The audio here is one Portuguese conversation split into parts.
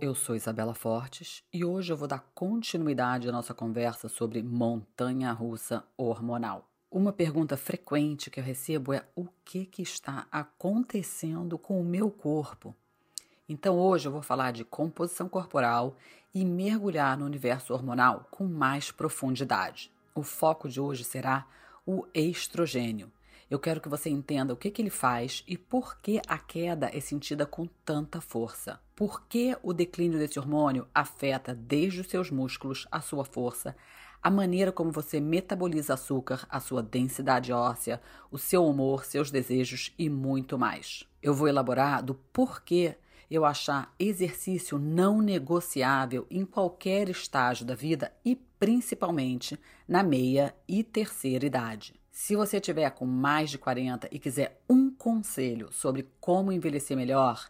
Eu sou Isabela Fortes e hoje eu vou dar continuidade à nossa conversa sobre montanha russa hormonal. Uma pergunta frequente que eu recebo é o que, que está acontecendo com o meu corpo? Então hoje eu vou falar de composição corporal e mergulhar no universo hormonal com mais profundidade. O foco de hoje será o estrogênio. Eu quero que você entenda o que, que ele faz e por que a queda é sentida com tanta força. Por que o declínio desse hormônio afeta desde os seus músculos, a sua força, a maneira como você metaboliza açúcar, a sua densidade óssea, o seu humor, seus desejos e muito mais. Eu vou elaborar do porquê eu achar exercício não negociável em qualquer estágio da vida e principalmente na meia e terceira idade. Se você tiver com mais de 40 e quiser um conselho sobre como envelhecer melhor,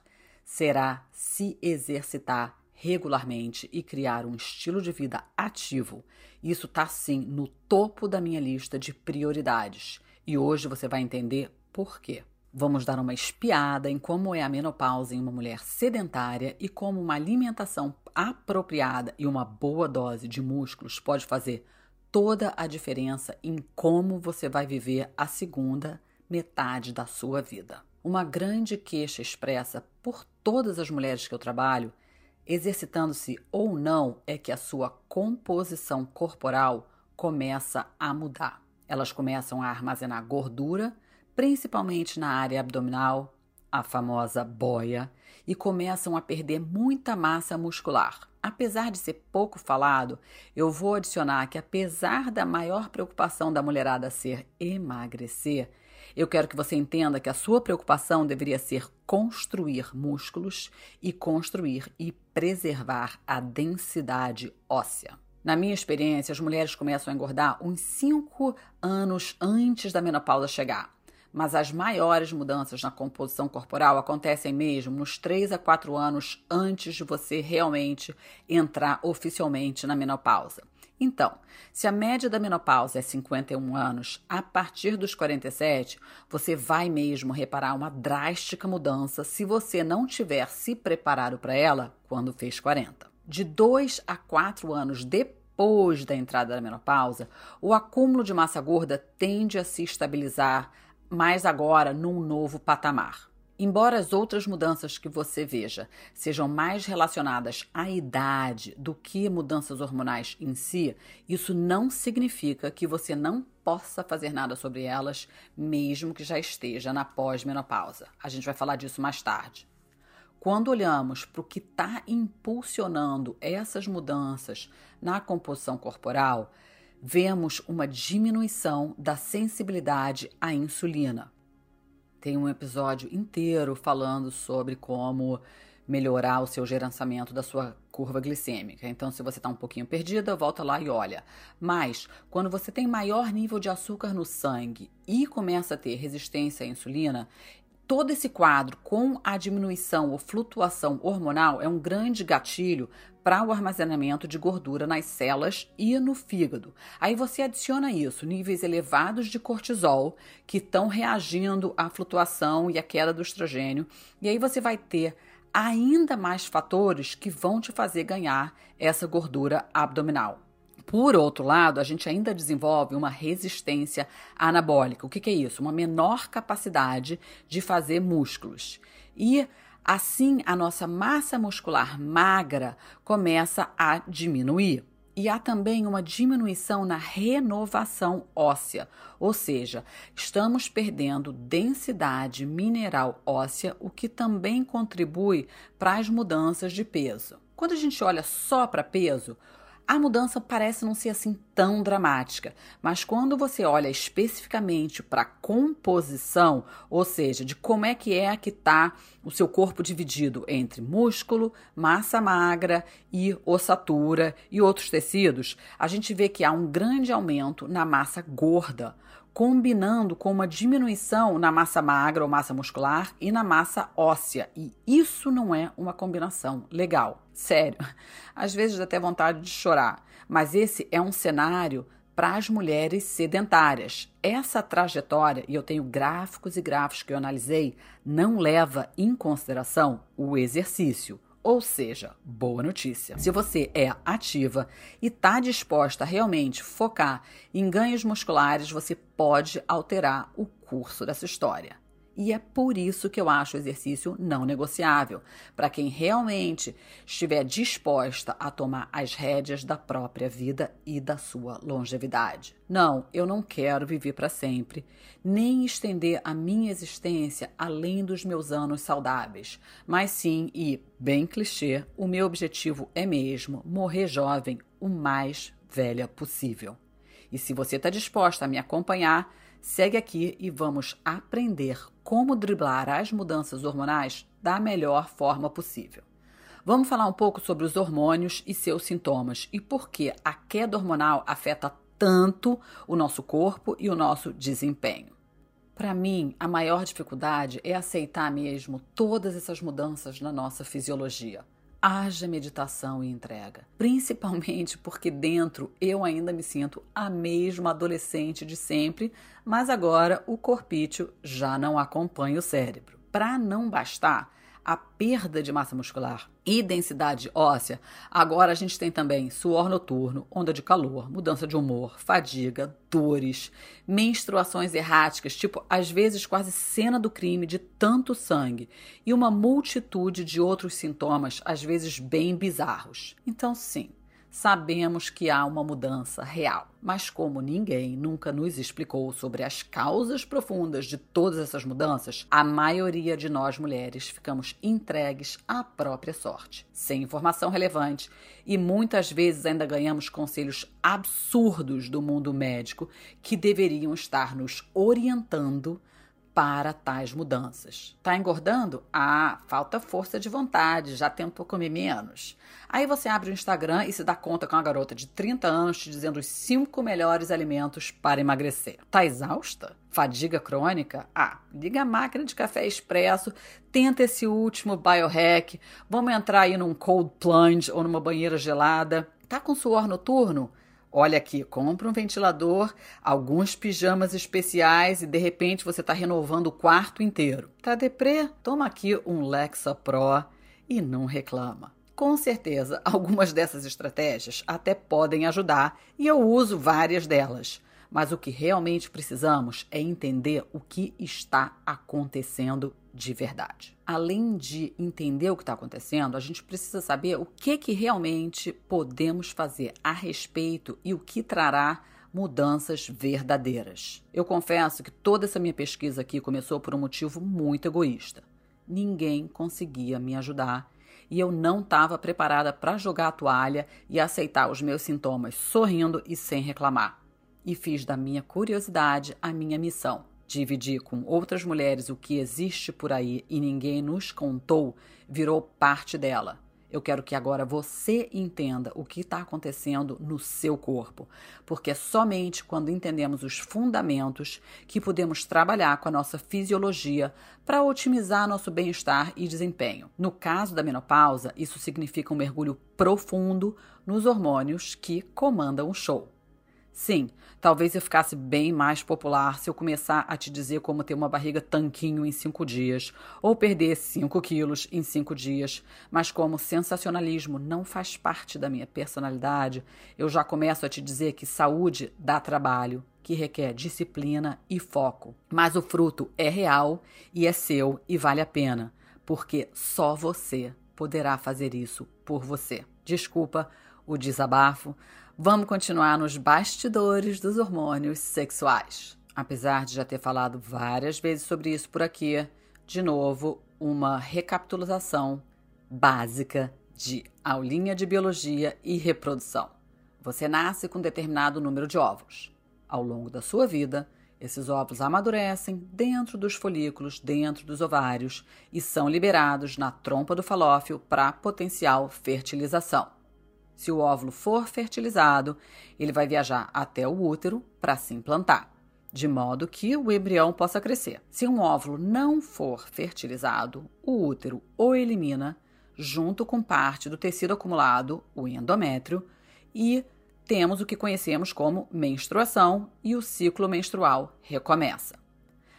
será se exercitar regularmente e criar um estilo de vida ativo. Isso está sim no topo da minha lista de prioridades e hoje você vai entender por quê. Vamos dar uma espiada em como é a menopausa em uma mulher sedentária e como uma alimentação apropriada e uma boa dose de músculos pode fazer toda a diferença em como você vai viver a segunda metade da sua vida. Uma grande queixa expressa por todas as mulheres que eu trabalho, exercitando-se ou não, é que a sua composição corporal começa a mudar. Elas começam a armazenar gordura, principalmente na área abdominal, a famosa boia, e começam a perder muita massa muscular. Apesar de ser pouco falado, eu vou adicionar que, apesar da maior preocupação da mulherada ser emagrecer, eu quero que você entenda que a sua preocupação deveria ser construir músculos e construir e preservar a densidade óssea. Na minha experiência, as mulheres começam a engordar uns 5 anos antes da menopausa chegar mas as maiores mudanças na composição corporal acontecem mesmo nos 3 a 4 anos antes de você realmente entrar oficialmente na menopausa. Então, se a média da menopausa é 51 anos, a partir dos 47, você vai mesmo reparar uma drástica mudança se você não tiver se preparado para ela quando fez 40. De 2 a 4 anos depois da entrada da menopausa, o acúmulo de massa gorda tende a se estabilizar mas agora num novo patamar. Embora as outras mudanças que você veja sejam mais relacionadas à idade do que mudanças hormonais em si, isso não significa que você não possa fazer nada sobre elas, mesmo que já esteja na pós-menopausa. A gente vai falar disso mais tarde. Quando olhamos para o que está impulsionando essas mudanças na composição corporal, vemos uma diminuição da sensibilidade à insulina. Tem um episódio inteiro falando sobre como melhorar o seu gerenciamento da sua curva glicêmica. Então, se você está um pouquinho perdida, volta lá e olha. Mas, quando você tem maior nível de açúcar no sangue e começa a ter resistência à insulina, todo esse quadro com a diminuição ou flutuação hormonal é um grande gatilho para o armazenamento de gordura nas células e no fígado. Aí você adiciona isso, níveis elevados de cortisol que estão reagindo à flutuação e à queda do estrogênio, e aí você vai ter ainda mais fatores que vão te fazer ganhar essa gordura abdominal. Por outro lado, a gente ainda desenvolve uma resistência anabólica. O que, que é isso? Uma menor capacidade de fazer músculos. E assim a nossa massa muscular magra começa a diminuir. E há também uma diminuição na renovação óssea, ou seja, estamos perdendo densidade mineral óssea, o que também contribui para as mudanças de peso. Quando a gente olha só para peso, A mudança parece não ser assim tão dramática, mas quando você olha especificamente para a composição, ou seja, de como é que é que está o seu corpo dividido entre músculo, massa magra e ossatura e outros tecidos, a gente vê que há um grande aumento na massa gorda combinando com uma diminuição na massa magra ou massa muscular e na massa óssea. E isso não é uma combinação legal. Sério. Às vezes dá até vontade de chorar. Mas esse é um cenário para as mulheres sedentárias. Essa trajetória, e eu tenho gráficos e gráficos que eu analisei, não leva em consideração o exercício. Ou seja, boa notícia. Se você é ativa e está disposta a realmente focar em ganhos musculares, você pode alterar o curso dessa história. E é por isso que eu acho o exercício não negociável, para quem realmente estiver disposta a tomar as rédeas da própria vida e da sua longevidade. Não, eu não quero viver para sempre, nem estender a minha existência além dos meus anos saudáveis, mas sim, e bem clichê, o meu objetivo é mesmo morrer jovem o mais velha possível. E se você está disposta a me acompanhar, segue aqui e vamos aprender como driblar as mudanças hormonais da melhor forma possível. Vamos falar um pouco sobre os hormônios e seus sintomas e por que a queda hormonal afeta tanto o nosso corpo e o nosso desempenho. Para mim, a maior dificuldade é aceitar mesmo todas essas mudanças na nossa fisiologia haja meditação e entrega. Principalmente porque dentro eu ainda me sinto a mesma adolescente de sempre, mas agora o corpício já não acompanha o cérebro. Para não bastar, a perda de massa muscular e densidade óssea, agora a gente tem também suor noturno, onda de calor, mudança de humor, fadiga, dores, menstruações erráticas, tipo às vezes quase cena do crime de tanto sangue, e uma multitude de outros sintomas, às vezes bem bizarros. Então, sim, sabemos que há uma mudança real. Mas como ninguém nunca nos explicou sobre as causas profundas de todas essas mudanças, a maioria de nós mulheres ficamos entregues à própria sorte, sem informação relevante e muitas vezes ainda ganhamos conselhos absurdos do mundo médico que deveriam estar nos orientando para tais mudanças. Tá engordando? Ah, falta força de vontade, já tentou comer menos. Aí você abre o Instagram e se dá conta com uma garota de 30 anos te dizendo os 5 melhores alimentos para emagrecer. Tá exausta? Fadiga crônica? Ah, liga a máquina de café expresso, tenta esse último biohack, vamos entrar aí num cold plunge ou numa banheira gelada. Tá com suor noturno? Olha aqui, compra um ventilador, alguns pijamas especiais e de repente você está renovando o quarto inteiro. Tá deprê? Toma aqui um Lexa Pro e não reclama. Com certeza, algumas dessas estratégias até podem ajudar e eu uso várias delas. Mas o que realmente precisamos é entender o que está acontecendo de verdade. Além de entender o que está acontecendo, a gente precisa saber o que, que realmente podemos fazer a respeito e o que trará mudanças verdadeiras. Eu confesso que toda essa minha pesquisa aqui começou por um motivo muito egoísta. Ninguém conseguia me ajudar e eu não estava preparada para jogar a toalha e aceitar os meus sintomas sorrindo e sem reclamar e fiz da minha curiosidade a minha missão. Dividir com outras mulheres o que existe por aí e ninguém nos contou virou parte dela. Eu quero que agora você entenda o que está acontecendo no seu corpo, porque é somente quando entendemos os fundamentos que podemos trabalhar com a nossa fisiologia para otimizar nosso bem-estar e desempenho. No caso da menopausa, isso significa um mergulho profundo nos hormônios que comandam o show. Sim, talvez eu ficasse bem mais popular se eu começar a te dizer como ter uma barriga tanquinho em cinco dias, ou perder cinco quilos em cinco dias, mas como sensacionalismo não faz parte da minha personalidade, eu já começo a te dizer que saúde dá trabalho, que requer disciplina e foco. Mas o fruto é real e é seu e vale a pena, porque só você poderá fazer isso por você. Desculpa o desabafo Vamos continuar nos bastidores dos hormônios sexuais. Apesar de já ter falado várias vezes sobre isso por aqui, de novo, uma recapitulação básica de aulinha de biologia e reprodução. Você nasce com determinado número de óvulos. Ao longo da sua vida, esses óvulos amadurecem dentro dos folículos, dentro dos ovários e são liberados na trompa do falópio para potencial fertilização. Se o óvulo for fertilizado, ele vai viajar até o útero para se implantar, de modo que o embrião possa crescer. Se um óvulo não for fertilizado, o útero o elimina junto com parte do tecido acumulado, o endométrio, e temos o que conhecemos como menstruação e o ciclo menstrual recomeça.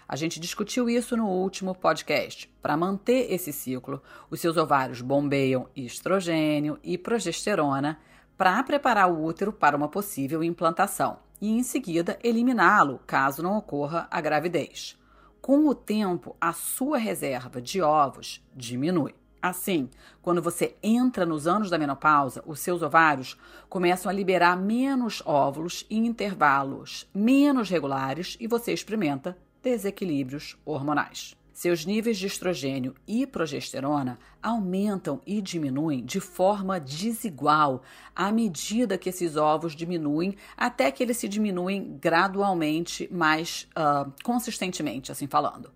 A gente discutiu isso no último podcast. Para manter esse ciclo, os seus ovários bombeiam estrogênio e progesterona para preparar o útero para uma possível implantação e, em seguida, eliminá-lo caso não ocorra a gravidez. Com o tempo, a sua reserva de ovos diminui. Assim, quando você entra nos anos da menopausa, os seus ovários começam a liberar menos óvulos em intervalos menos regulares e você experimenta desequilíbrios hormonais. Seus níveis de estrogênio e progesterona aumentam e diminuem de forma desigual à medida que esses ovos diminuem, até que eles se diminuem gradualmente, mais uh, consistentemente, assim falando.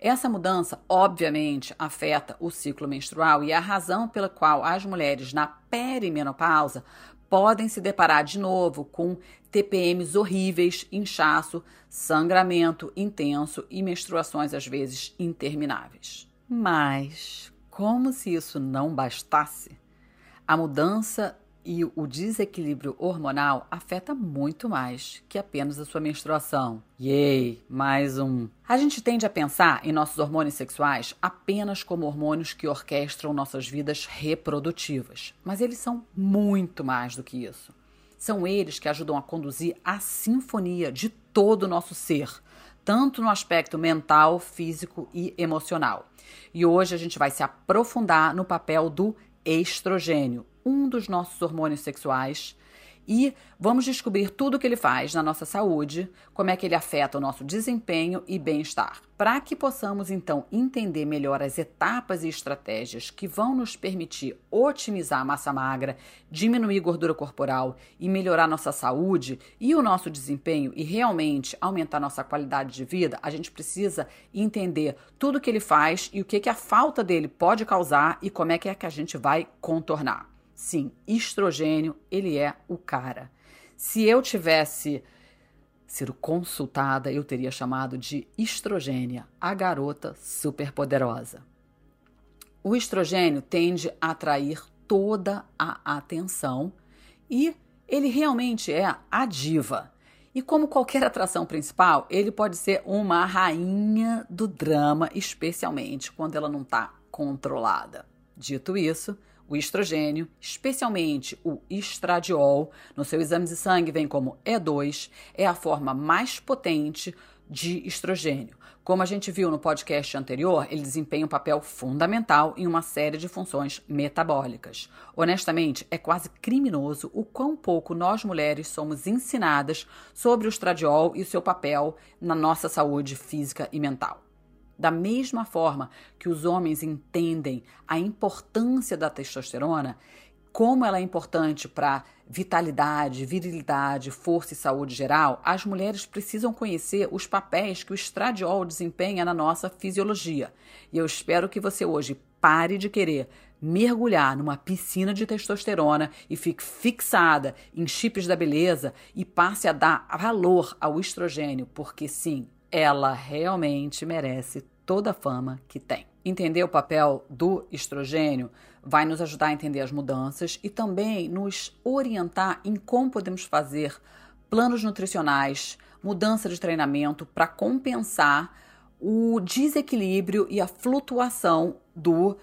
Essa mudança, obviamente, afeta o ciclo menstrual e é a razão pela qual as mulheres na perimenopausa podem se deparar de novo com TPMs horríveis, inchaço, sangramento intenso e menstruações às vezes intermináveis. Mas, como se isso não bastasse, a mudança e o desequilíbrio hormonal afeta muito mais que apenas a sua menstruação. Yay, mais um. A gente tende a pensar em nossos hormônios sexuais apenas como hormônios que orquestram nossas vidas reprodutivas, mas eles são muito mais do que isso. São eles que ajudam a conduzir a sinfonia de todo o nosso ser, tanto no aspecto mental, físico e emocional. E hoje a gente vai se aprofundar no papel do estrogênio, um dos nossos hormônios sexuais e vamos descobrir tudo o que ele faz na nossa saúde, como é que ele afeta o nosso desempenho e bem-estar, para que possamos então entender melhor as etapas e estratégias que vão nos permitir otimizar a massa magra, diminuir gordura corporal e melhorar nossa saúde e o nosso desempenho e realmente aumentar nossa qualidade de vida, a gente precisa entender tudo o que ele faz e o que, que a falta dele pode causar e como é que é que a gente vai contornar. Sim, estrogênio, ele é o cara. Se eu tivesse sido consultada, eu teria chamado de estrogênia, a garota superpoderosa. O estrogênio tende a atrair toda a atenção e ele realmente é a diva. E como qualquer atração principal, ele pode ser uma rainha do drama, especialmente quando ela não está controlada. Dito isso, o estrogênio, especialmente o estradiol, no seu exame de sangue vem como E2, é a forma mais potente de estrogênio. Como a gente viu no podcast anterior, ele desempenha um papel fundamental em uma série de funções metabólicas. Honestamente, é quase criminoso o quão pouco nós mulheres somos ensinadas sobre o estradiol e o seu papel na nossa saúde física e mental. Da mesma forma que os homens entendem a importância da testosterona, como ela é importante para vitalidade, virilidade, força e saúde geral, as mulheres precisam conhecer os papéis que o estradiol desempenha na nossa fisiologia. E eu espero que você hoje pare de querer mergulhar numa piscina de testosterona e fique fixada em chips da beleza e passe a dar valor ao estrogênio, porque sim, ela realmente merece toda a fama que tem. Entender o papel do estrogênio vai nos ajudar a entender as mudanças e também nos orientar em como podemos fazer planos nutricionais, mudança de treinamento para compensar o desequilíbrio e a flutuação do,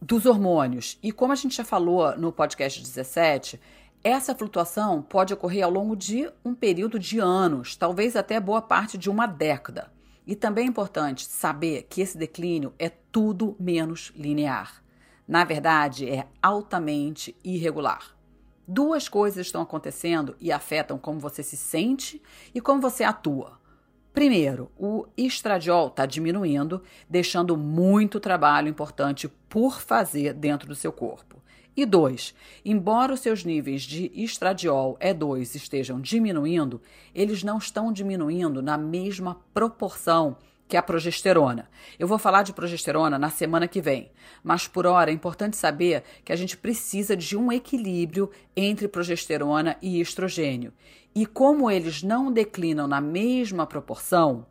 dos hormônios. E como a gente já falou no podcast 17, essa flutuação pode ocorrer ao longo de um período de anos, talvez até boa parte de uma década. E também é importante saber que esse declínio é tudo menos linear. Na verdade, é altamente irregular. Duas coisas estão acontecendo e afetam como você se sente e como você atua. Primeiro, o estradiol está diminuindo, deixando muito trabalho importante por fazer dentro do seu corpo. E dois, embora os seus níveis de estradiol E2 estejam diminuindo, eles não estão diminuindo na mesma proporção que a progesterona. Eu vou falar de progesterona na semana que vem, mas por hora é importante saber que a gente precisa de um equilíbrio entre progesterona e estrogênio. E como eles não declinam na mesma proporção,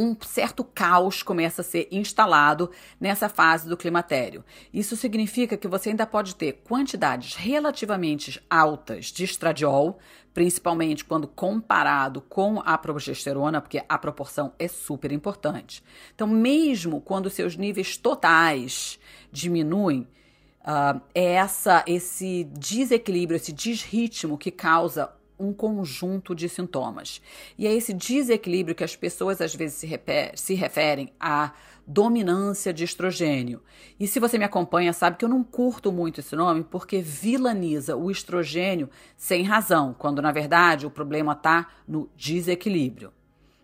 um certo caos começa a ser instalado nessa fase do climatério. Isso significa que você ainda pode ter quantidades relativamente altas de estradiol, principalmente quando comparado com a progesterona, porque a proporção é super importante. Então, mesmo quando seus níveis totais diminuem, uh, é essa, esse desequilíbrio, esse desritmo que causa um conjunto de sintomas. E é esse desequilíbrio que as pessoas às vezes se, se referem a dominância de estrogênio. E se você me acompanha, sabe que eu não curto muito esse nome porque vilaniza o estrogênio sem razão, quando na verdade o problema está no desequilíbrio.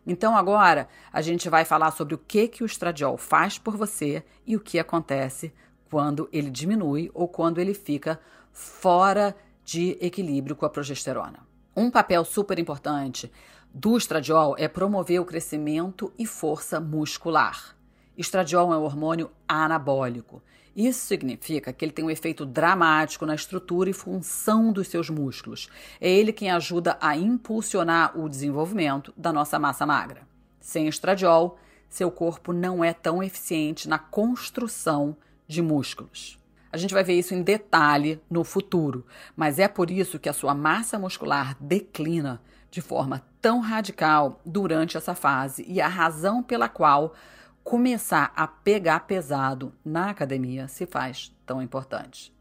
Então agora a gente vai falar sobre o que que o estradiol faz por você e o que acontece quando ele diminui ou quando ele fica fora de equilíbrio com a progesterona. Um papel super importante do estradiol é promover o crescimento e força muscular. Estradiol é um hormônio anabólico. Isso significa que ele tem um efeito dramático na estrutura e função dos seus músculos. É ele quem ajuda a impulsionar o desenvolvimento da nossa massa magra. Sem estradiol, seu corpo não é tão eficiente na construção de músculos. A gente vai ver isso em detalhe no futuro, mas é por isso que a sua massa muscular declina de forma tão radical durante essa fase e a razão pela qual começar a pegar pesado na academia se faz tão importante.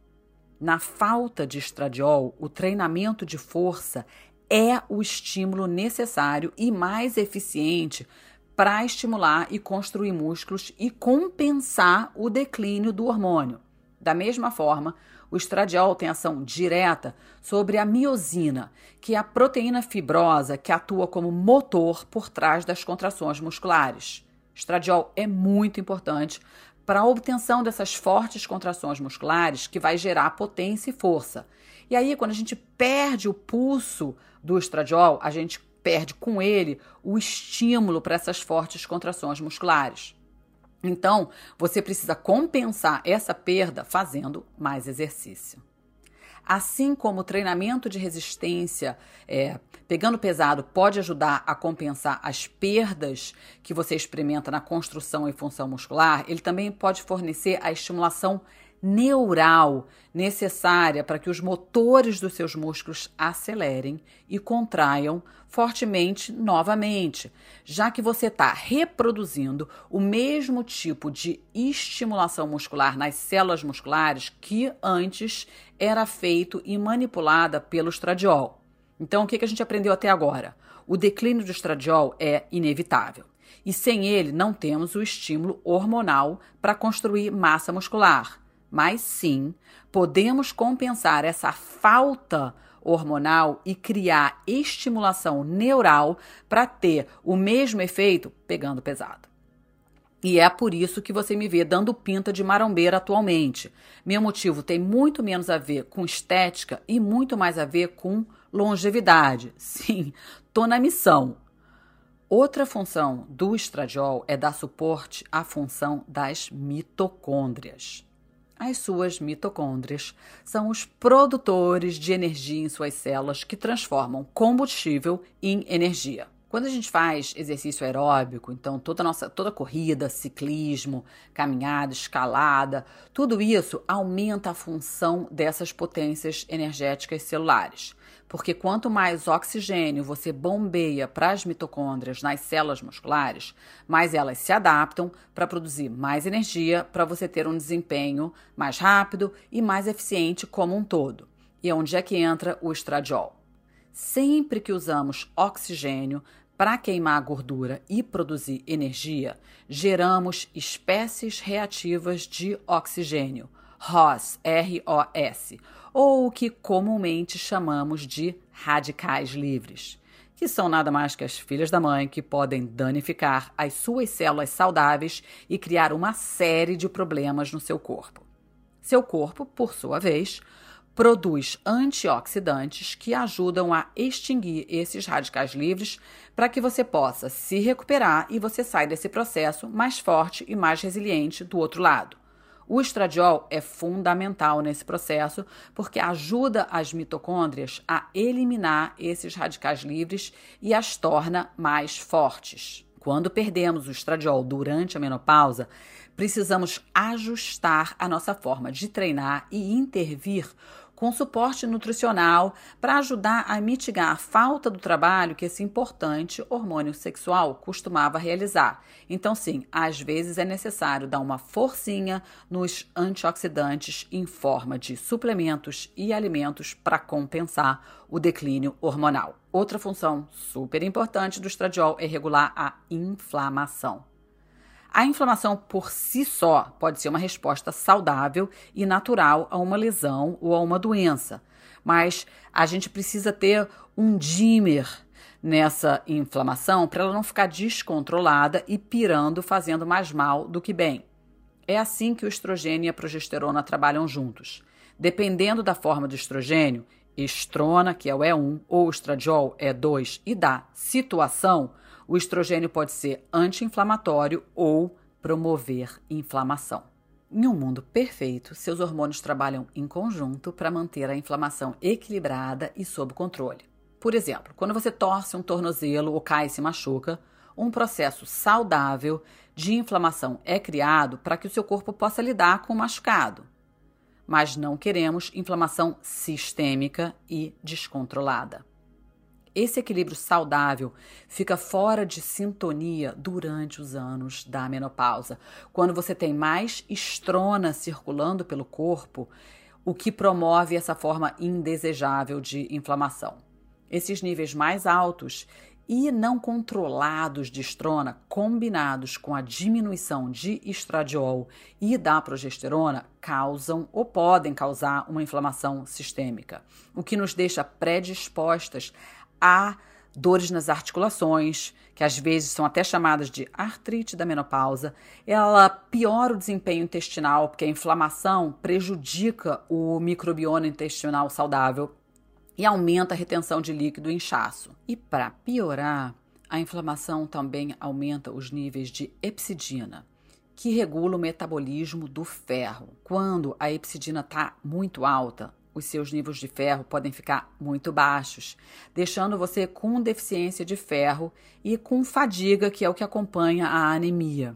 Na falta de estradiol, o treinamento de força é o estímulo necessário e mais eficiente para estimular e construir músculos e compensar o declínio do hormônio. Da mesma forma, o estradiol tem ação direta sobre a miosina, que é a proteína fibrosa que atua como motor por trás das contrações musculares. Estradiol é muito importante para a obtenção dessas fortes contrações musculares que vai gerar potência e força. E aí, quando a gente perde o pulso do estradiol, a gente perde com ele o estímulo para essas fortes contrações musculares. Então, você precisa compensar essa perda fazendo mais exercício. Assim como o treinamento de resistência, é, pegando pesado, pode ajudar a compensar as perdas que você experimenta na construção e função muscular, ele também pode fornecer a estimulação neural necessária para que os motores dos seus músculos acelerem e contraiam fortemente novamente, já que você está reproduzindo o mesmo tipo de estimulação muscular nas células musculares que antes era feito e manipulada pelo estradiol. Então, o que, a gente aprendeu até agora? O declínio do estradiol é inevitável. E sem ele, não temos o estímulo hormonal para construir massa muscular mas sim podemos compensar essa falta hormonal e criar estimulação neural para ter o mesmo efeito pegando pesado. E é por isso que você me vê dando pinta de marombeira atualmente. Meu motivo tem muito menos a ver com estética e muito mais a ver com longevidade. Sim, tô na missão. Outra função do estradiol é dar suporte à função das mitocôndrias. As suas mitocôndrias são os produtores de energia em suas células que transformam combustível em energia. Quando a gente faz exercício aeróbico, então toda nossa toda corrida, ciclismo, caminhada, escalada, tudo isso aumenta a função dessas potências energéticas celulares. Porque quanto mais oxigênio você bombeia para as mitocôndrias nas células musculares, mais elas se adaptam para produzir mais energia para você ter um desempenho mais rápido e mais eficiente como um todo. E é onde é que entra o estradiol. Sempre que usamos oxigênio, para queimar a gordura e produzir energia, geramos espécies reativas de oxigênio, ROS, R-O-S, ou o que comumente chamamos de radicais livres, que são nada mais que as filhas da mãe que podem danificar as suas células saudáveis e criar uma série de problemas no seu corpo. Seu corpo, por sua vez, produz antioxidantes que ajudam a extinguir esses radicais livres para que você possa se recuperar e você saia desse processo mais forte e mais resiliente do outro lado. O estradiol é fundamental nesse processo porque ajuda as mitocôndrias a eliminar esses radicais livres e as torna mais fortes. Quando perdemos o estradiol durante a menopausa, precisamos ajustar a nossa forma de treinar e intervir com suporte nutricional para ajudar a mitigar a falta do trabalho que esse importante hormônio sexual costumava realizar. Então, sim, às vezes é necessário dar uma forcinha nos antioxidantes em forma de suplementos e alimentos para compensar o declínio hormonal. Outra função super importante do estradiol é regular a inflamação. A inflamação por si só pode ser uma resposta saudável e natural a uma lesão ou a uma doença, mas a gente precisa ter um dimmer nessa inflamação para ela não ficar descontrolada e pirando, fazendo mais mal do que bem. É assim que o estrogênio e a progesterona trabalham juntos. Dependendo da forma do estrogênio, estrona, que é o E1, ou estradiol, E2, e da situação, o estrogênio pode ser anti-inflamatório ou promover inflamação. Em um mundo perfeito, seus hormônios trabalham em conjunto para manter a inflamação equilibrada e sob controle. Por exemplo, quando você torce um tornozelo ou cai e se machuca, um processo saudável de inflamação é criado para que o seu corpo possa lidar com o machucado. Mas não queremos inflamação sistêmica e descontrolada. Esse equilíbrio saudável fica fora de sintonia durante os anos da menopausa, quando você tem mais estrona circulando pelo corpo, o que promove essa forma indesejável de inflamação. Esses níveis mais altos e não controlados de estrona, combinados com a diminuição de estradiol e da progesterona, causam ou podem causar uma inflamação sistêmica, o que nos deixa predispostas há dores nas articulações, que às vezes são até chamadas de artrite da menopausa. Ela piora o desempenho intestinal, porque a inflamação prejudica o microbioma intestinal saudável e aumenta a retenção de líquido e inchaço. E para piorar, a inflamação também aumenta os níveis de epsidina, que regula o metabolismo do ferro. Quando a epsidina está muito alta, os seus níveis de ferro podem ficar muito baixos, deixando você com deficiência de ferro e com fadiga, que é o que acompanha a anemia.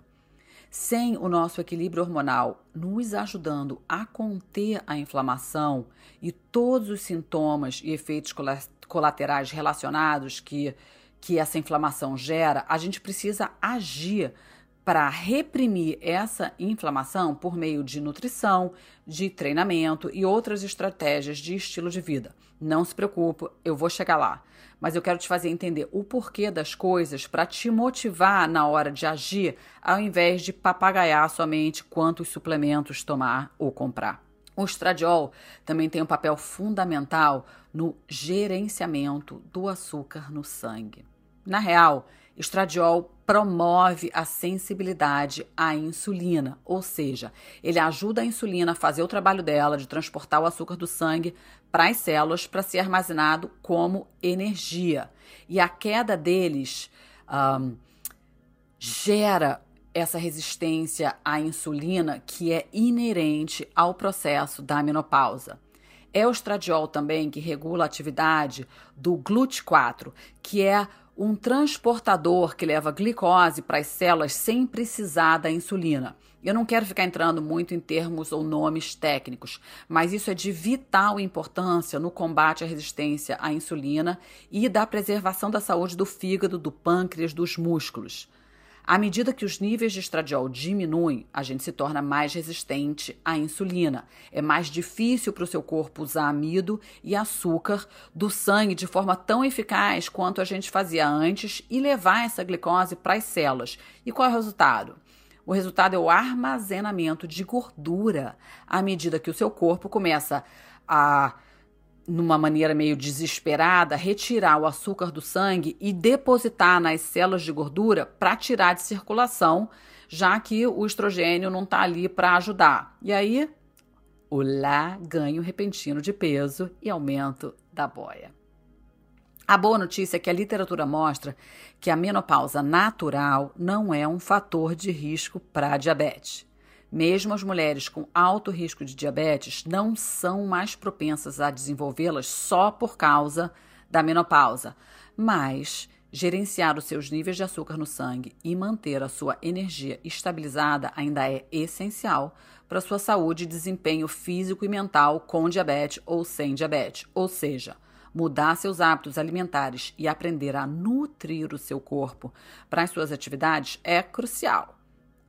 Sem o nosso equilíbrio hormonal nos ajudando a conter a inflamação e todos os sintomas e efeitos colaterais relacionados que, que essa inflamação gera, a gente precisa agir para reprimir essa inflamação por meio de nutrição, de treinamento e outras estratégias de estilo de vida. Não se preocupe, eu vou chegar lá. Mas eu quero te fazer entender o porquê das coisas para te motivar na hora de agir, ao invés de papagaiar somente quantos suplementos tomar ou comprar. O estradiol também tem um papel fundamental no gerenciamento do açúcar no sangue. Na real, estradiol promove a sensibilidade à insulina, ou seja, ele ajuda a insulina a fazer o trabalho dela de transportar o açúcar do sangue para as células para ser armazenado como energia. E a queda deles um, gera essa resistência à insulina que é inerente ao processo da menopausa. É o estradiol também que regula a atividade do GLUT4, que é um transportador que leva glicose para as células sem precisar da insulina. Eu não quero ficar entrando muito em termos ou nomes técnicos, mas isso é de vital importância no combate à resistência à insulina e da preservação da saúde do fígado, do pâncreas, dos músculos. À medida que os níveis de estradiol diminuem, a gente se torna mais resistente à insulina. É mais difícil para o seu corpo usar amido e açúcar do sangue de forma tão eficaz quanto a gente fazia antes e levar essa glicose para as células. E qual é o resultado? O resultado é o armazenamento de gordura à medida que o seu corpo começa a numa maneira meio desesperada, retirar o açúcar do sangue e depositar nas células de gordura para tirar de circulação, já que o estrogênio não está ali para ajudar. E aí Olá, ganho repentino de peso e aumento da boia. A boa notícia é que a literatura mostra que a menopausa natural não é um fator de risco para diabetes. Mesmo as mulheres com alto risco de diabetes não são mais propensas a desenvolvê-las só por causa da menopausa, mas gerenciar os seus níveis de açúcar no sangue e manter a sua energia estabilizada ainda é essencial para sua saúde e desempenho físico e mental com diabetes ou sem diabetes. Ou seja, mudar seus hábitos alimentares e aprender a nutrir o seu corpo para as suas atividades é crucial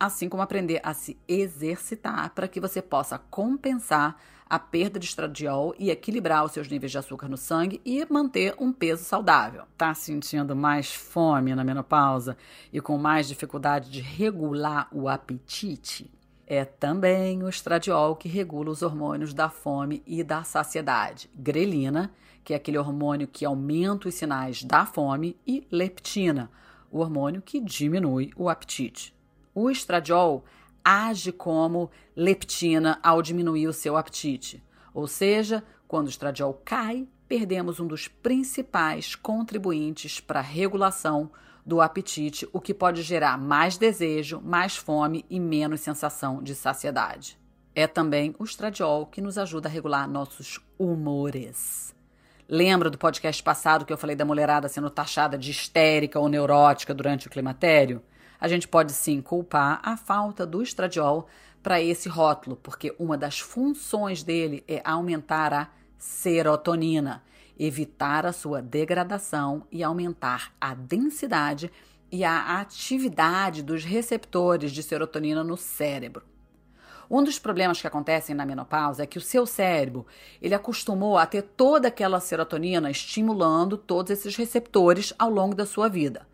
assim como aprender a se exercitar para que você possa compensar a perda de estradiol e equilibrar os seus níveis de açúcar no sangue e manter um peso saudável. Tá sentindo mais fome na menopausa e com mais dificuldade de regular o apetite? É também o estradiol que regula os hormônios da fome e da saciedade. Grelina, que é aquele hormônio que aumenta os sinais da fome, e leptina, o hormônio que diminui o apetite. O estradiol age como leptina ao diminuir o seu apetite. Ou seja, quando o estradiol cai, perdemos um dos principais contribuintes para a regulação do apetite, o que pode gerar mais desejo, mais fome e menos sensação de saciedade. É também o estradiol que nos ajuda a regular nossos humores. Lembra do podcast passado que eu falei da mulherada sendo taxada de histérica ou neurótica durante o climatério? A gente pode sim culpar a falta do estradiol para esse rótulo, porque uma das funções dele é aumentar a serotonina, evitar a sua degradação e aumentar a densidade e a atividade dos receptores de serotonina no cérebro. Um dos problemas que acontecem na menopausa é que o seu cérebro, ele acostumou a ter toda aquela serotonina estimulando todos esses receptores ao longo da sua vida.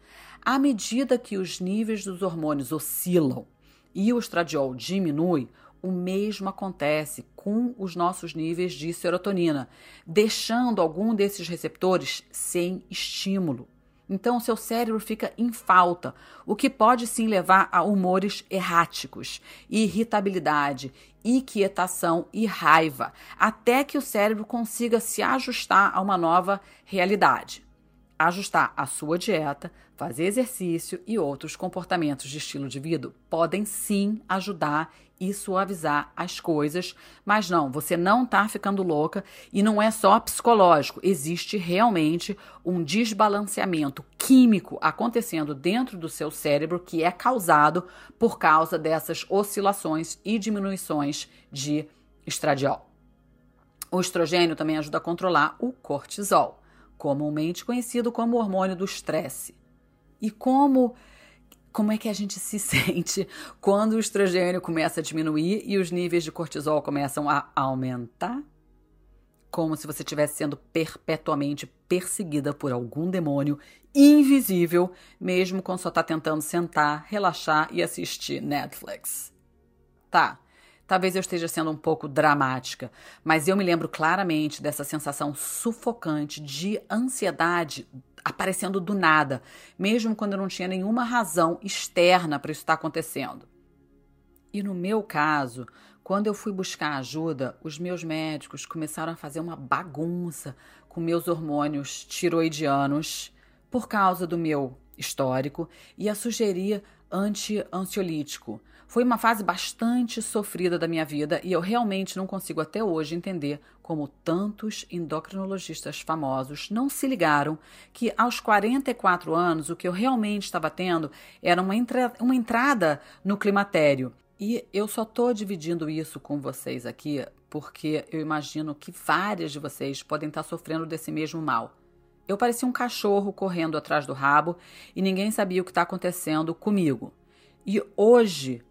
À medida que os níveis dos hormônios oscilam e o estradiol diminui, o mesmo acontece com os nossos níveis de serotonina, deixando algum desses receptores sem estímulo. Então, seu cérebro fica em falta, o que pode sim levar a humores erráticos, irritabilidade, inquietação e raiva, até que o cérebro consiga se ajustar a uma nova realidade. Ajustar a sua dieta, fazer exercício e outros comportamentos de estilo de vida podem sim ajudar e suavizar as coisas, mas não, você não está ficando louca e não é só psicológico, existe realmente um desbalanceamento químico acontecendo dentro do seu cérebro que é causado por causa dessas oscilações e diminuições de estradiol. O estrogênio também ajuda a controlar o cortisol, comumente conhecido como hormônio do estresse. E como como é que a gente se sente quando o estrogênio começa a diminuir e os níveis de cortisol começam a aumentar? Como se você estivesse sendo perpetuamente perseguida por algum demônio invisível, mesmo quando só está tentando sentar, relaxar e assistir Netflix. Tá, talvez eu esteja sendo um pouco dramática, mas eu me lembro claramente dessa sensação sufocante de ansiedade aparecendo do nada, mesmo quando eu não tinha nenhuma razão externa para isso estar acontecendo. E no meu caso, quando eu fui buscar ajuda, os meus médicos começaram a fazer uma bagunça com meus hormônios tiroidianos por causa do meu histórico e a sugerir anti-ansiolítico. Foi uma fase bastante sofrida da minha vida e eu realmente não consigo até hoje entender como tantos endocrinologistas famosos não se ligaram que aos 44 anos o que eu realmente estava tendo era uma, entra uma entrada no climatério. E eu só estou dividindo isso com vocês aqui porque eu imagino que várias de vocês podem estar sofrendo desse mesmo mal. Eu parecia um cachorro correndo atrás do rabo e ninguém sabia o que está acontecendo comigo. E hoje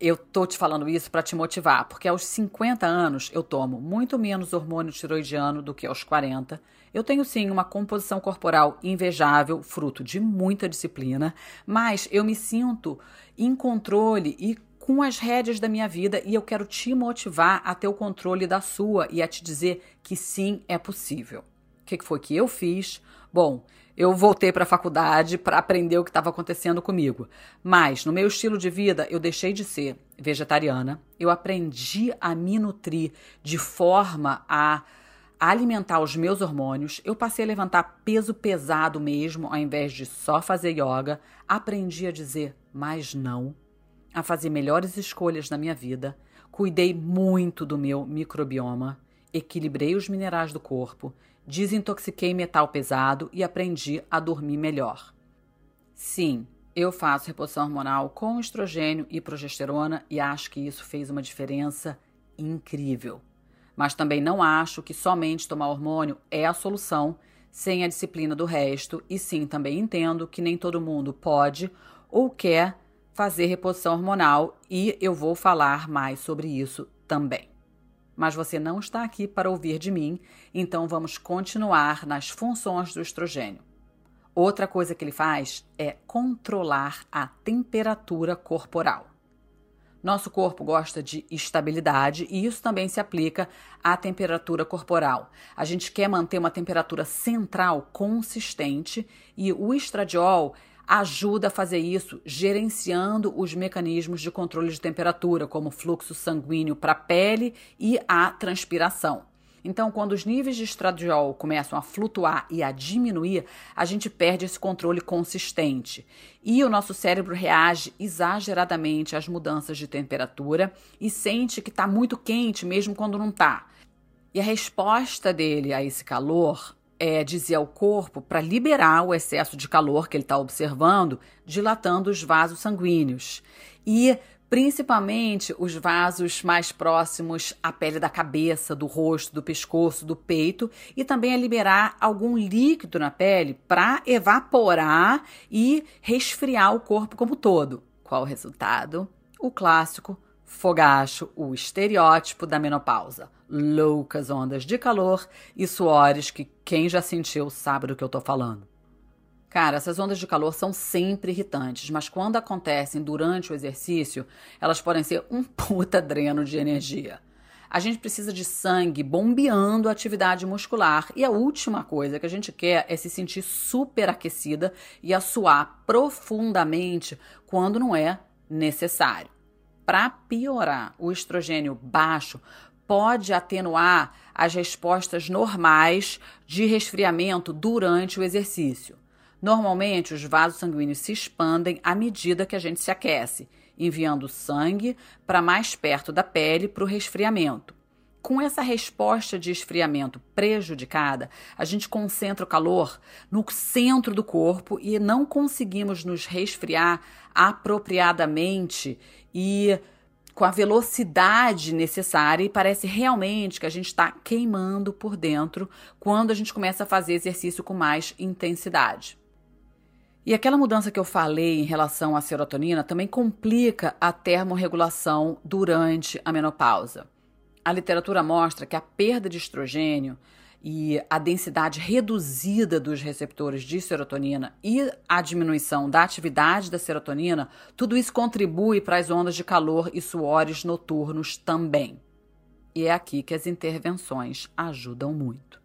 eu tô te falando isso para te motivar, porque aos 50 anos eu tomo muito menos hormônio tiroidiano do que aos 40. Eu tenho sim uma composição corporal invejável, fruto de muita disciplina, mas eu me sinto em controle e com as rédeas da minha vida e eu quero te motivar a ter o controle da sua e a te dizer que sim, é possível. Que foi que eu fiz? Bom, eu voltei para a faculdade para aprender o que estava acontecendo comigo. Mas no meu estilo de vida, eu deixei de ser vegetariana. Eu aprendi a me nutrir de forma a alimentar os meus hormônios. Eu passei a levantar peso pesado mesmo, ao invés de só fazer yoga. Aprendi a dizer mais não, a fazer melhores escolhas na minha vida. Cuidei muito do meu microbioma, equilibrei os minerais do corpo, desintoxiquei metal pesado e aprendi a dormir melhor. Sim, eu faço reposição hormonal com estrogênio e progesterona e acho que isso fez uma diferença incrível. Mas também não acho que somente tomar hormônio é a solução sem a disciplina do resto, e sim também entendo que nem todo mundo pode ou quer fazer reposição hormonal e eu vou falar mais sobre isso também. Mas você não está aqui para ouvir de mim, então vamos continuar nas funções do estrogênio. Outra coisa que ele faz é controlar a temperatura corporal. Nosso corpo gosta de estabilidade e isso também se aplica à temperatura corporal. A gente quer manter uma temperatura central consistente e o estradiol ajuda a fazer isso gerenciando os mecanismos de controle de temperatura, como fluxo sanguíneo para a pele e a transpiração. Então, quando os níveis de estradiol começam a flutuar e a diminuir, a gente perde esse controle consistente. E o nosso cérebro reage exageradamente às mudanças de temperatura e sente que está muito quente mesmo quando não está. E a resposta dele a esse calor é dizer ao corpo para liberar o excesso de calor que ele está observando, dilatando os vasos sanguíneos. E principalmente os vasos mais próximos à pele da cabeça, do rosto, do pescoço, do peito, e também a liberar algum líquido na pele para evaporar e resfriar o corpo como todo. Qual o resultado? O clássico fogacho, o estereótipo da menopausa. Loucas ondas de calor e suores que quem já sentiu sabe do que eu tô falando. Cara, essas ondas de calor são sempre irritantes, mas quando acontecem durante o exercício, elas podem ser um puta dreno de energia. A gente precisa de sangue bombeando a atividade muscular e a última coisa que a gente quer é se sentir super aquecida e a suar profundamente quando não é necessário. Para piorar, o estrogênio baixo pode atenuar as respostas normais de resfriamento durante o exercício. Normalmente, os vasos sanguíneos se expandem à medida que a gente se aquece, enviando sangue para mais perto da pele para o resfriamento. Com essa resposta de esfriamento prejudicada, a gente concentra o calor no centro do corpo e não conseguimos nos resfriar apropriadamente e com a velocidade necessária e parece realmente que a gente está queimando por dentro quando a gente começa a fazer exercício com mais intensidade. E aquela mudança que eu falei em relação à serotonina também complica a termorregulação durante a menopausa. A literatura mostra que a perda de estrogênio e a densidade reduzida dos receptores de serotonina e a diminuição da atividade da serotonina, tudo isso contribui para as ondas de calor e suores noturnos também. E é aqui que as intervenções ajudam muito.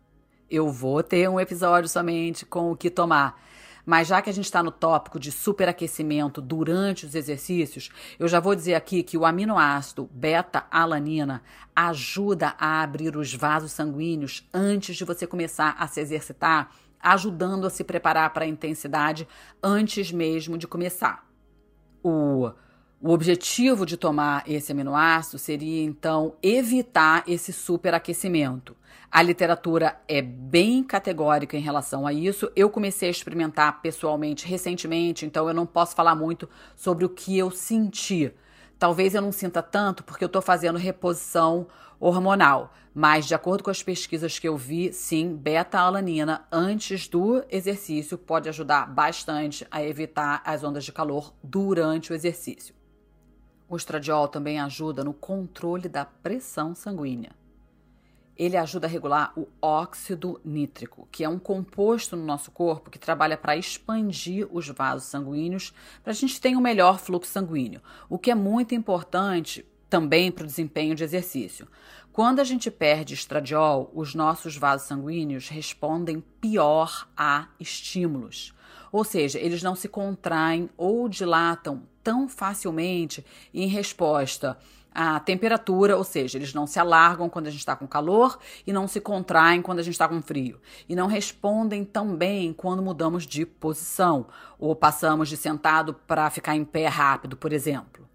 Eu vou ter um episódio somente com o que tomar mas já que a gente está no tópico de superaquecimento durante os exercícios, eu já vou dizer aqui que o aminoácido beta-alanina ajuda a abrir os vasos sanguíneos antes de você começar a se exercitar, ajudando a se preparar para a intensidade antes mesmo de começar. O o objetivo de tomar esse aminoácido seria então evitar esse superaquecimento. A literatura é bem categórica em relação a isso. Eu comecei a experimentar pessoalmente recentemente, então eu não posso falar muito sobre o que eu senti. Talvez eu não sinta tanto porque eu estou fazendo reposição hormonal, mas de acordo com as pesquisas que eu vi, sim, beta-alanina antes do exercício pode ajudar bastante a evitar as ondas de calor durante o exercício. O estradiol também ajuda no controle da pressão sanguínea ele ajuda a regular o óxido nítrico, que é um composto no nosso corpo que trabalha para expandir os vasos sanguíneos para a gente ter um melhor fluxo sanguíneo, o que é muito importante também para o desempenho de exercício. Quando a gente perde estradiol, os nossos vasos sanguíneos respondem pior a estímulos. Ou seja, eles não se contraem ou dilatam tão facilmente em resposta à temperatura, ou seja, eles não se alargam quando a gente está com calor e não se contraem quando a gente está com frio. E não respondem tão bem quando mudamos de posição ou passamos de sentado para ficar em pé rápido, por exemplo.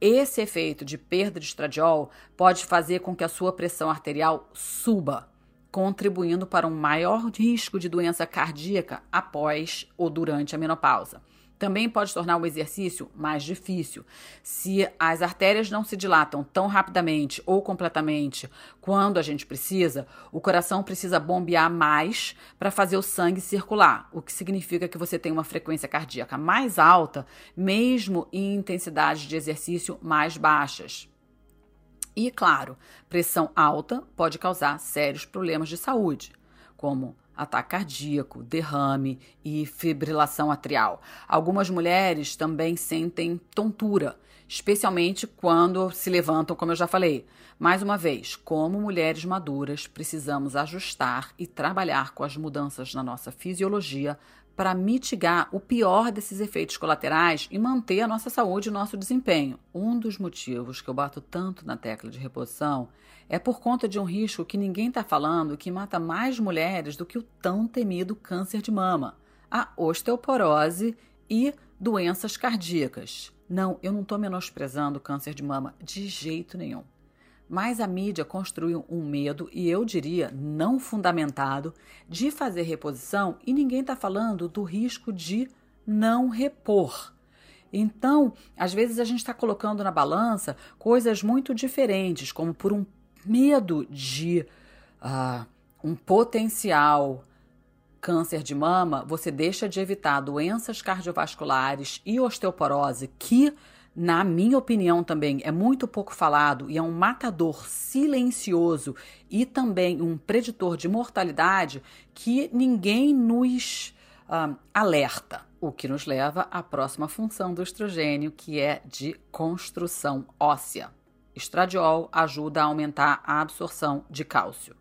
Esse efeito de perda de estradiol pode fazer com que a sua pressão arterial suba, contribuindo para um maior risco de doença cardíaca após ou durante a menopausa. Também pode tornar o exercício mais difícil. Se as artérias não se dilatam tão rapidamente ou completamente quando a gente precisa, o coração precisa bombear mais para fazer o sangue circular, o que significa que você tem uma frequência cardíaca mais alta, mesmo em intensidades de exercício mais baixas. E, claro, pressão alta pode causar sérios problemas de saúde, como ataque cardíaco, derrame e fibrilação atrial. Algumas mulheres também sentem tontura, especialmente quando se levantam, como eu já falei. Mais uma vez, como mulheres maduras, precisamos ajustar e trabalhar com as mudanças na nossa fisiologia para mitigar o pior desses efeitos colaterais e manter a nossa saúde e nosso desempenho. Um dos motivos que eu bato tanto na tecla de reposição é por conta de um risco que ninguém está falando que mata mais mulheres do que o tão temido câncer de mama, a osteoporose e doenças cardíacas. Não, eu não estou menosprezando o câncer de mama de jeito nenhum. Mas a mídia construiu um medo, e eu diria não fundamentado, de fazer reposição e ninguém está falando do risco de não repor. Então, às vezes a gente está colocando na balança coisas muito diferentes, como por um medo de uh, um potencial câncer de mama, você deixa de evitar doenças cardiovasculares e osteoporose que na minha opinião também, é muito pouco falado e é um matador silencioso e também um preditor de mortalidade que ninguém nos alerta. O que nos leva à próxima função do estrogênio, que é de construção óssea. Estradiol ajuda a aumentar a absorção de cálcio.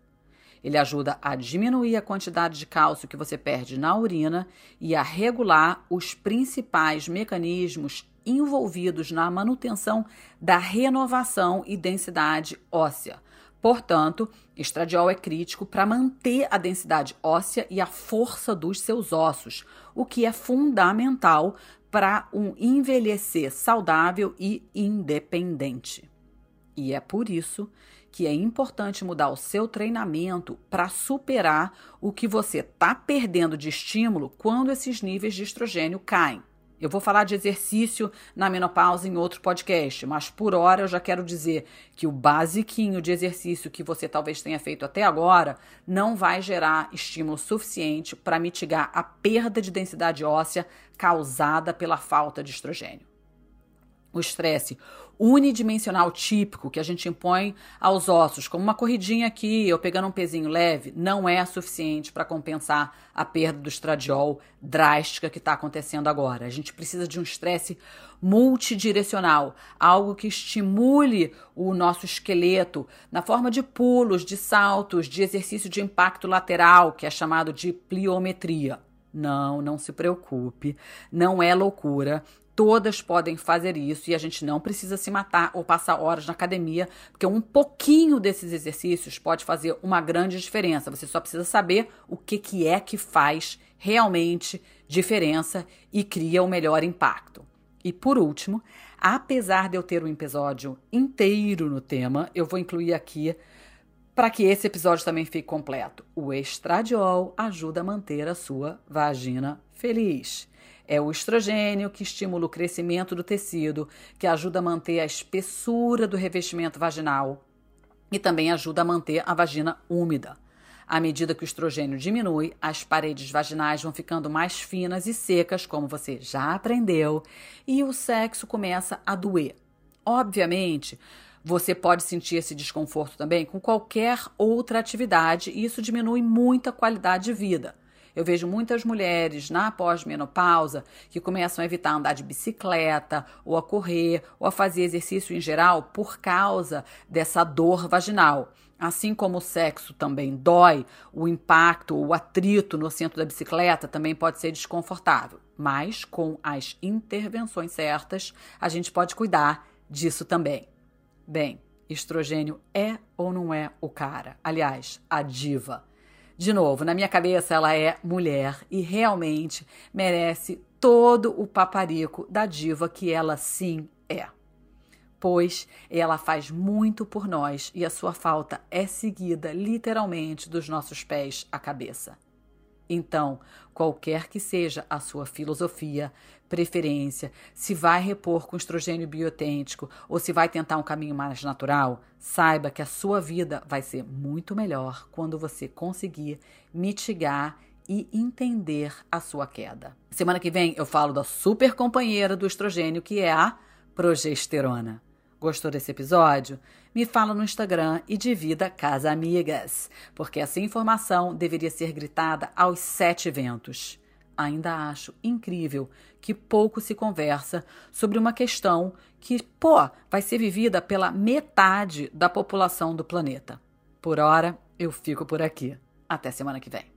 Ele ajuda a diminuir a quantidade de cálcio que você perde na urina e a regular os principais mecanismos envolvidos na manutenção da renovação e densidade óssea. Portanto, estradiol é crítico para manter a densidade óssea e a força dos seus ossos, o que é fundamental para um envelhecer saudável e independente. E é por isso que é importante mudar o seu treinamento para superar o que você está perdendo de estímulo quando esses níveis de estrogênio caem. Eu vou falar de exercício na menopausa em outro podcast, mas por hora eu já quero dizer que o basiquinho de exercício que você talvez tenha feito até agora não vai gerar estímulo suficiente para mitigar a perda de densidade óssea causada pela falta de estrogênio. O estresse unidimensional típico que a gente impõe aos ossos, como uma corridinha aqui ou pegando um pezinho leve, não é suficiente para compensar a perda do estradiol drástica que está acontecendo agora. A gente precisa de um estresse multidirecional, algo que estimule o nosso esqueleto na forma de pulos, de saltos, de exercício de impacto lateral, que é chamado de pliometria. Não, não se preocupe, não é loucura. Todas podem fazer isso e a gente não precisa se matar ou passar horas na academia, porque um pouquinho desses exercícios pode fazer uma grande diferença. Você só precisa saber o que, que é que faz realmente diferença e cria o melhor impacto. E por último, apesar de eu ter um episódio inteiro no tema, eu vou incluir aqui para que esse episódio também fique completo. O estradiol ajuda a manter a sua vagina feliz. É o estrogênio que estimula o crescimento do tecido, que ajuda a manter a espessura do revestimento vaginal e também ajuda a manter a vagina úmida. À medida que o estrogênio diminui, as paredes vaginais vão ficando mais finas e secas, como você já aprendeu, e o sexo começa a doer. Obviamente, você pode sentir esse desconforto também com qualquer outra atividade e isso diminui muito a qualidade de vida. Eu vejo muitas mulheres na pós-menopausa que começam a evitar andar de bicicleta, ou a correr, ou a fazer exercício em geral por causa dessa dor vaginal. Assim como o sexo também dói, o impacto, o atrito no centro da bicicleta também pode ser desconfortável. Mas com as intervenções certas, a gente pode cuidar disso também. Bem, estrogênio é ou não é o cara? Aliás, a diva. De novo, na minha cabeça ela é mulher e realmente merece todo o paparico da diva que ela sim é pois ela faz muito por nós e a sua falta é seguida literalmente dos nossos pés à cabeça. Então, qualquer que seja a sua filosofia, preferência, se vai repor com estrogênio biotêntico ou se vai tentar um caminho mais natural, saiba que a sua vida vai ser muito melhor quando você conseguir mitigar e entender a sua queda. Semana que vem eu falo da super companheira do estrogênio que é a progesterona. Gostou desse episódio? Me fala no Instagram e divida Casa Amigas, porque essa informação deveria ser gritada aos sete ventos. Ainda acho incrível que pouco se conversa sobre uma questão que, pô, vai ser vivida pela metade da população do planeta. Por hora, eu fico por aqui. Até semana que vem.